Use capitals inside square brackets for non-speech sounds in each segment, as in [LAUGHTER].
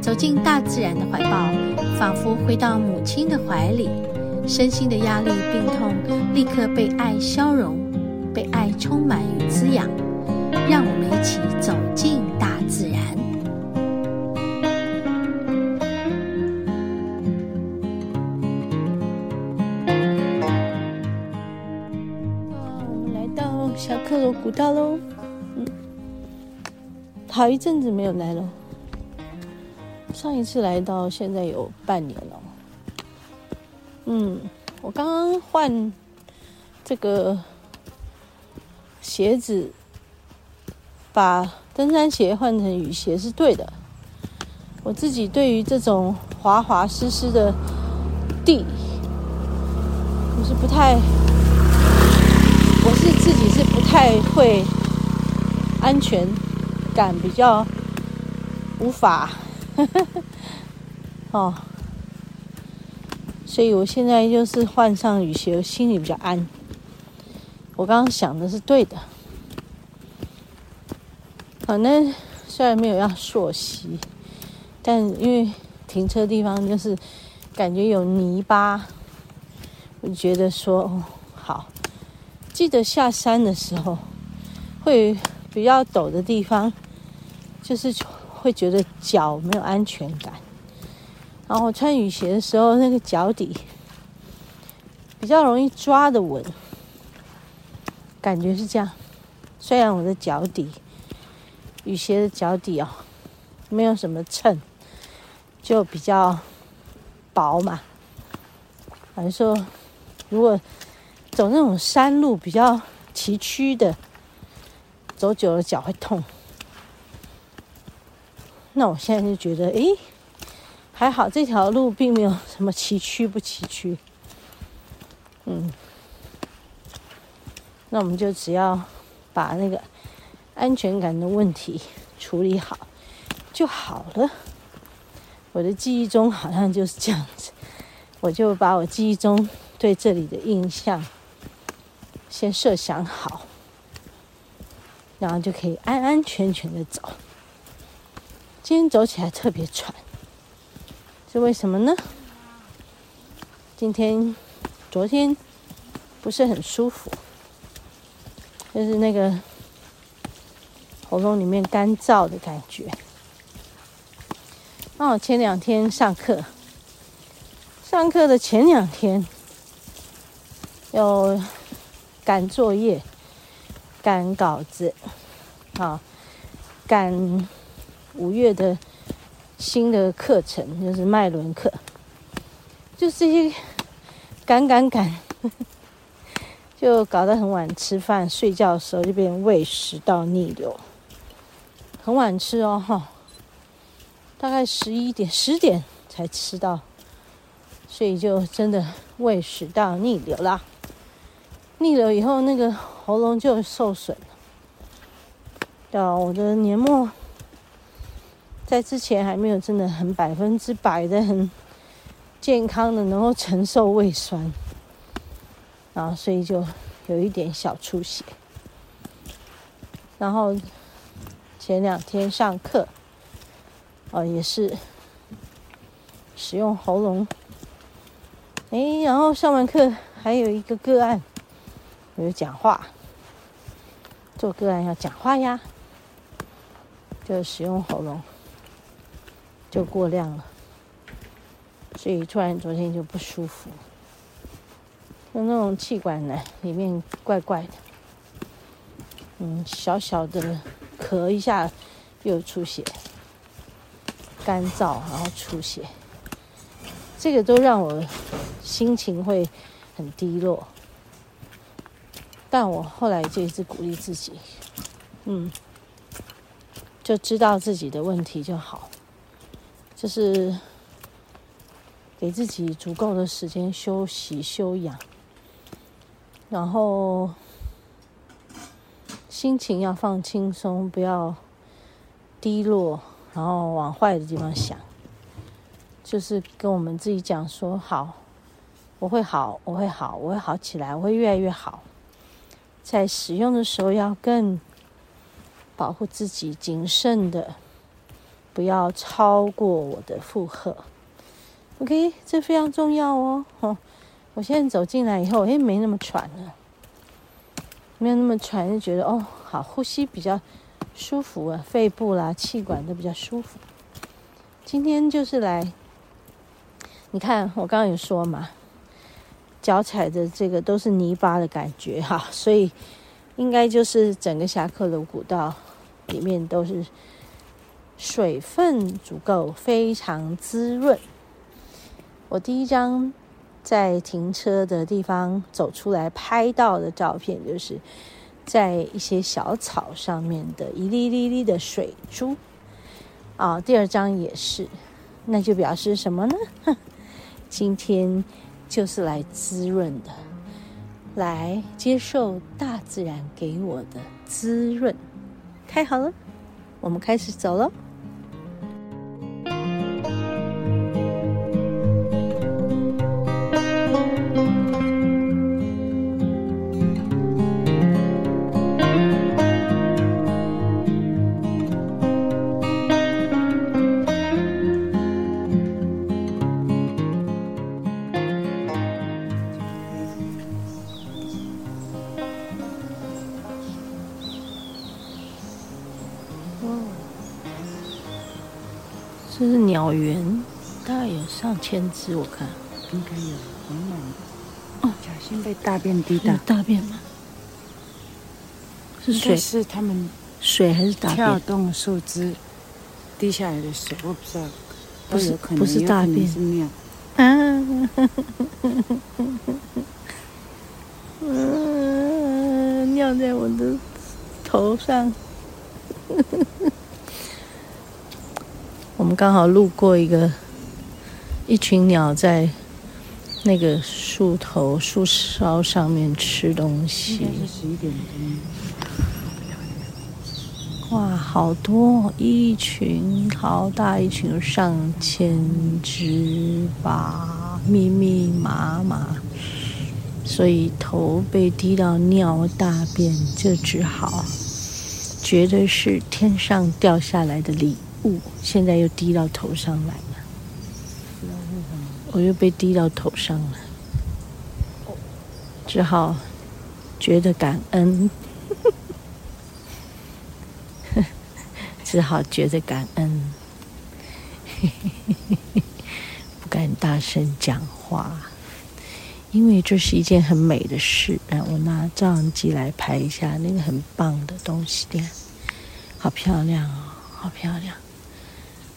走进大自然的怀抱，仿佛回到母亲的怀里，身心的压力、病痛立刻被爱消融，被爱充满与滋养。让我们一起走进大自然。我们来到小克罗古道喽，嗯，好一阵子没有来了。上一次来到现在有半年了。嗯，我刚刚换这个鞋子，把登山鞋换成雨鞋是对的。我自己对于这种滑滑湿湿的地，我是不太，我是自己是不太会安全感比较无法。[LAUGHS] 哦，所以我现在就是换上雨鞋，心里比较安。我刚刚想的是对的。反正虽然没有要溯溪，但因为停车地方就是感觉有泥巴，我觉得说哦好，记得下山的时候会比较陡的地方，就是。会觉得脚没有安全感，然后穿雨鞋的时候，那个脚底比较容易抓的稳，感觉是这样。虽然我的脚底雨鞋的脚底哦，没有什么衬，就比较薄嘛。反正说，如果走那种山路比较崎岖的，走久了脚会痛。那我现在就觉得，诶，还好这条路并没有什么崎岖不崎岖。嗯，那我们就只要把那个安全感的问题处理好就好了。我的记忆中好像就是这样子，我就把我记忆中对这里的印象先设想好，然后就可以安安全全的走。今天走起来特别喘，是为什么呢？今天、昨天不是很舒服，就是那个喉咙里面干燥的感觉。哦前两天上课，上课的前两天有赶作业、赶稿子，啊，赶。五月的新的课程就是脉轮课，就是这些赶赶赶，[LAUGHS] 就搞得很晚吃饭，睡觉的时候就变胃食道逆流，很晚吃哦哈，大概十一点十点才吃到，所以就真的胃食道逆流啦。逆流以后那个喉咙就受损了，到我的年末。在之前还没有真的很百分之百的很健康的能够承受胃酸，然后所以就有一点小出血。然后前两天上课，哦也是使用喉咙，哎，然后上完课还有一个个案，有讲话，做个案要讲话呀，就使用喉咙。就过量了，所以突然昨天就不舒服，就那种气管呢里面怪怪的，嗯，小小的咳一下又出血，干燥然后出血，这个都让我心情会很低落，但我后来就一直鼓励自己，嗯，就知道自己的问题就好。就是给自己足够的时间休息休养，然后心情要放轻松，不要低落，然后往坏的地方想，就是跟我们自己讲说：好，我会好，我会好，我会好起来，我会越来越好。在使用的时候要更保护自己，谨慎的，不要超过我的负荷。OK，这非常重要哦。哦，我现在走进来以后，哎，没那么喘了，没有那么喘，就觉得哦，好，呼吸比较舒服啊，肺部啦、气管都比较舒服。今天就是来，你看我刚刚有说嘛。脚踩的这个都是泥巴的感觉哈，所以应该就是整个霞喀鲁古道里面都是水分足够，非常滋润。我第一张在停车的地方走出来拍到的照片，就是在一些小草上面的一粒粒粒的水珠啊。第二张也是，那就表示什么呢？[LAUGHS] 今天。就是来滋润的，来接受大自然给我的滋润，太好了，我们开始走了。千只，我看应该有，满满。哦，小心被大便滴到。大便吗？是水？是他们水还是大便？跳动树枝滴下来的水，我不知道。不是，不是大便，是尿。啊！嗯，[LAUGHS] 尿在我的头上。[LAUGHS] 我们刚好路过一个一群鸟在那个树头树梢上面吃东西。哇，好多一群，好大一群，上千只吧，密密麻麻。所以头被滴到尿大便，就只好觉得是天上掉下来的礼物。现在又滴到头上来，我又被滴到头上了，只好觉得感恩，[LAUGHS] 只好觉得感恩，[LAUGHS] 不敢大声讲话，因为这是一件很美的事。我拿照相机来拍一下那个很棒的东西，好漂亮哦，好漂亮。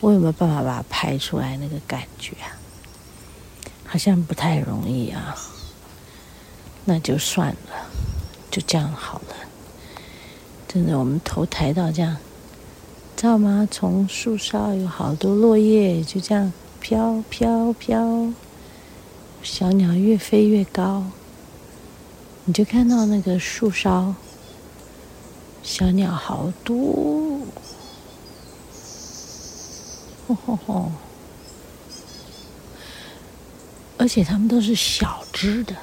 我有没有办法把它拍出来？那个感觉啊，好像不太容易啊。那就算了，就这样好了。真的，我们头抬到这样，知道吗？从树梢有好多落叶，就这样飘飘飘。小鸟越飞越高，你就看到那个树梢，小鸟好多。吼吼吼！而且它们都是小只的，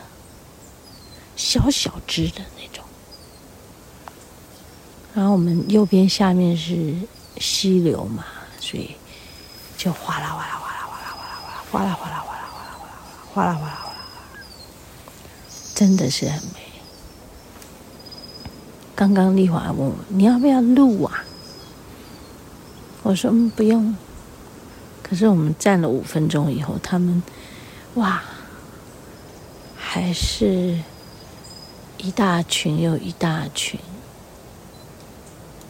小小只的那种。然后我们右边下面是溪流嘛，所以就哗啦哗啦哗啦哗啦哗啦哗啦哗啦哗啦哗啦哗啦哗啦哗啦哗啦哗啦，真的是很美。刚刚丽华问我，你要不要录啊？我说，不用。可是我们站了五分钟以后，他们，哇，还是一大群又一大群，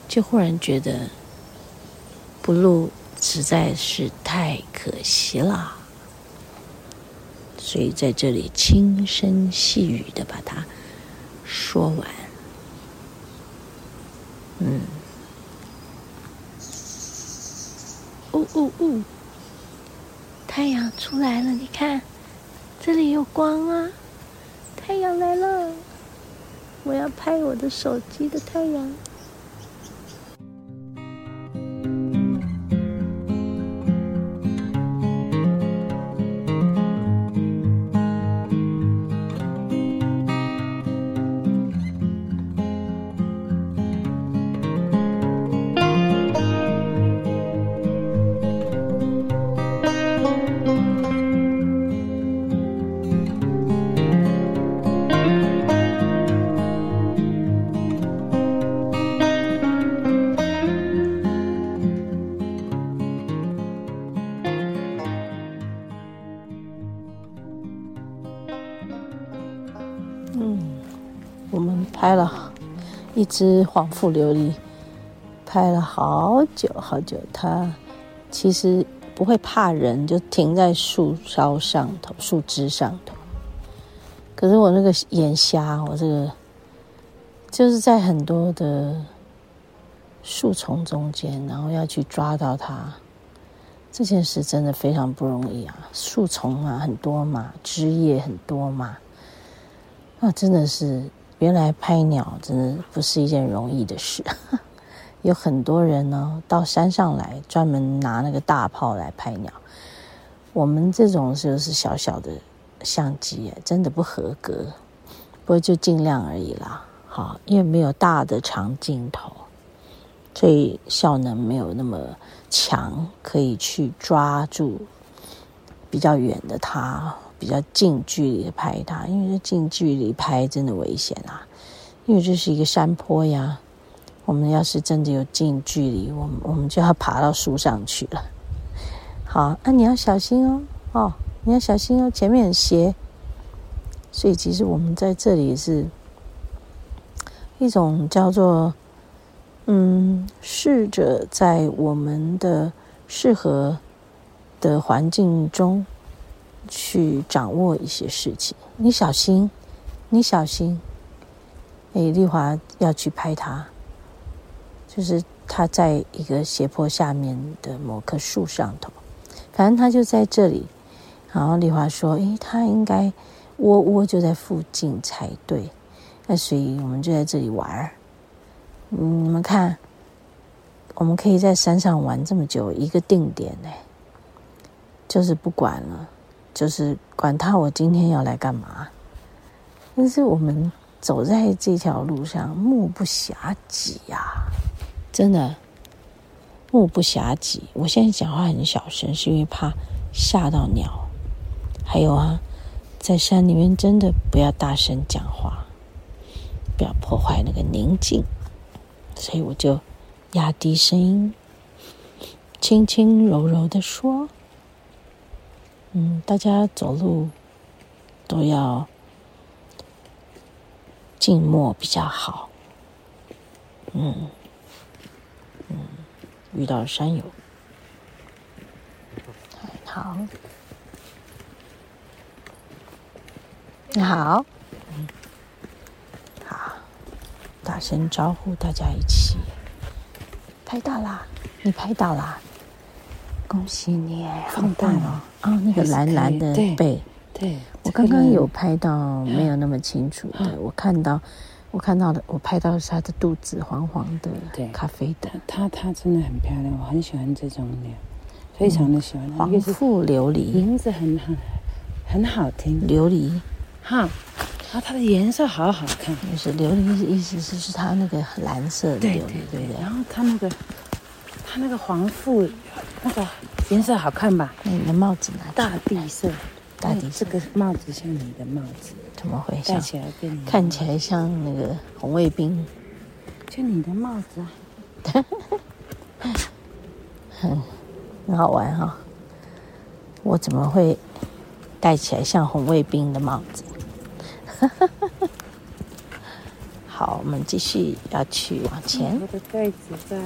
就忽然觉得不录实在是太可惜了，所以在这里轻声细语的把它说完，嗯，呜呜呜。太阳出来了，你看，这里有光啊！太阳来了，我要拍我的手机的太阳。一只黄腹琉璃，拍了好久好久。它其实不会怕人，就停在树梢上头、树枝上头。可是我那个眼瞎，我这个就是在很多的树丛中间，然后要去抓到它，这件事真的非常不容易啊！树丛嘛，很多嘛，枝叶很多嘛，那真的是。原来拍鸟真的不是一件容易的事，[LAUGHS] 有很多人呢到山上来专门拿那个大炮来拍鸟。我们这种就是小小的相机，真的不合格。不过就尽量而已啦，好，因为没有大的长镜头，所以效能没有那么强，可以去抓住比较远的它。比较近距离的拍它，因为这近距离拍真的危险啊！因为这是一个山坡呀，我们要是真的有近距离，我们我们就要爬到树上去了。好，那、你要小心哦，哦，你要小心哦，前面很斜。所以其实我们在这里是一种叫做嗯，试着在我们的适合的环境中。去掌握一些事情，你小心，你小心。哎，丽华要去拍他，就是他在一个斜坡下面的某棵树上头，反正他就在这里。然后丽华说：“诶，他应该窝窝就在附近才对。”那所以我们就在这里玩。嗯，你们看，我们可以在山上玩这么久，一个定点呢，就是不管了。就是管他我今天要来干嘛，但是我们走在这条路上，目不暇给呀，真的目不暇给。我现在讲话很小声，是因为怕吓到鸟。还有啊，在山里面真的不要大声讲话，不要破坏那个宁静。所以我就压低声音，轻轻柔柔的说。嗯，大家走路都要静默比较好。嗯嗯，遇到山友，好，你好，嗯，好，大声招呼大家一起拍到啦！你拍到啦！恭喜你，放大了啊！那个蓝蓝的背，对，对我刚刚有拍到，没有那么清楚的。我看到，我看到的，我拍到的是它的肚子黄黄的，对，咖啡的。它它真的很漂亮，我很喜欢这种鸟，非常的喜欢。黄腹琉璃，名字很很很好听，琉璃哈。啊，它的颜色好好看，就是琉璃意思是是它那个蓝色的琉璃，对不对？然后它那个它那个黄腹。那个颜色好看吧？那你的帽子呢？大地色，大地色。这个帽子像你的帽子，怎么会？戴起来跟你看起来像那个红卫兵，就你的帽子啊。很 [LAUGHS] 很好玩哈、哦！我怎么会戴起来像红卫兵的帽子？[LAUGHS] 好，我们继续要去往前。我的袋子在。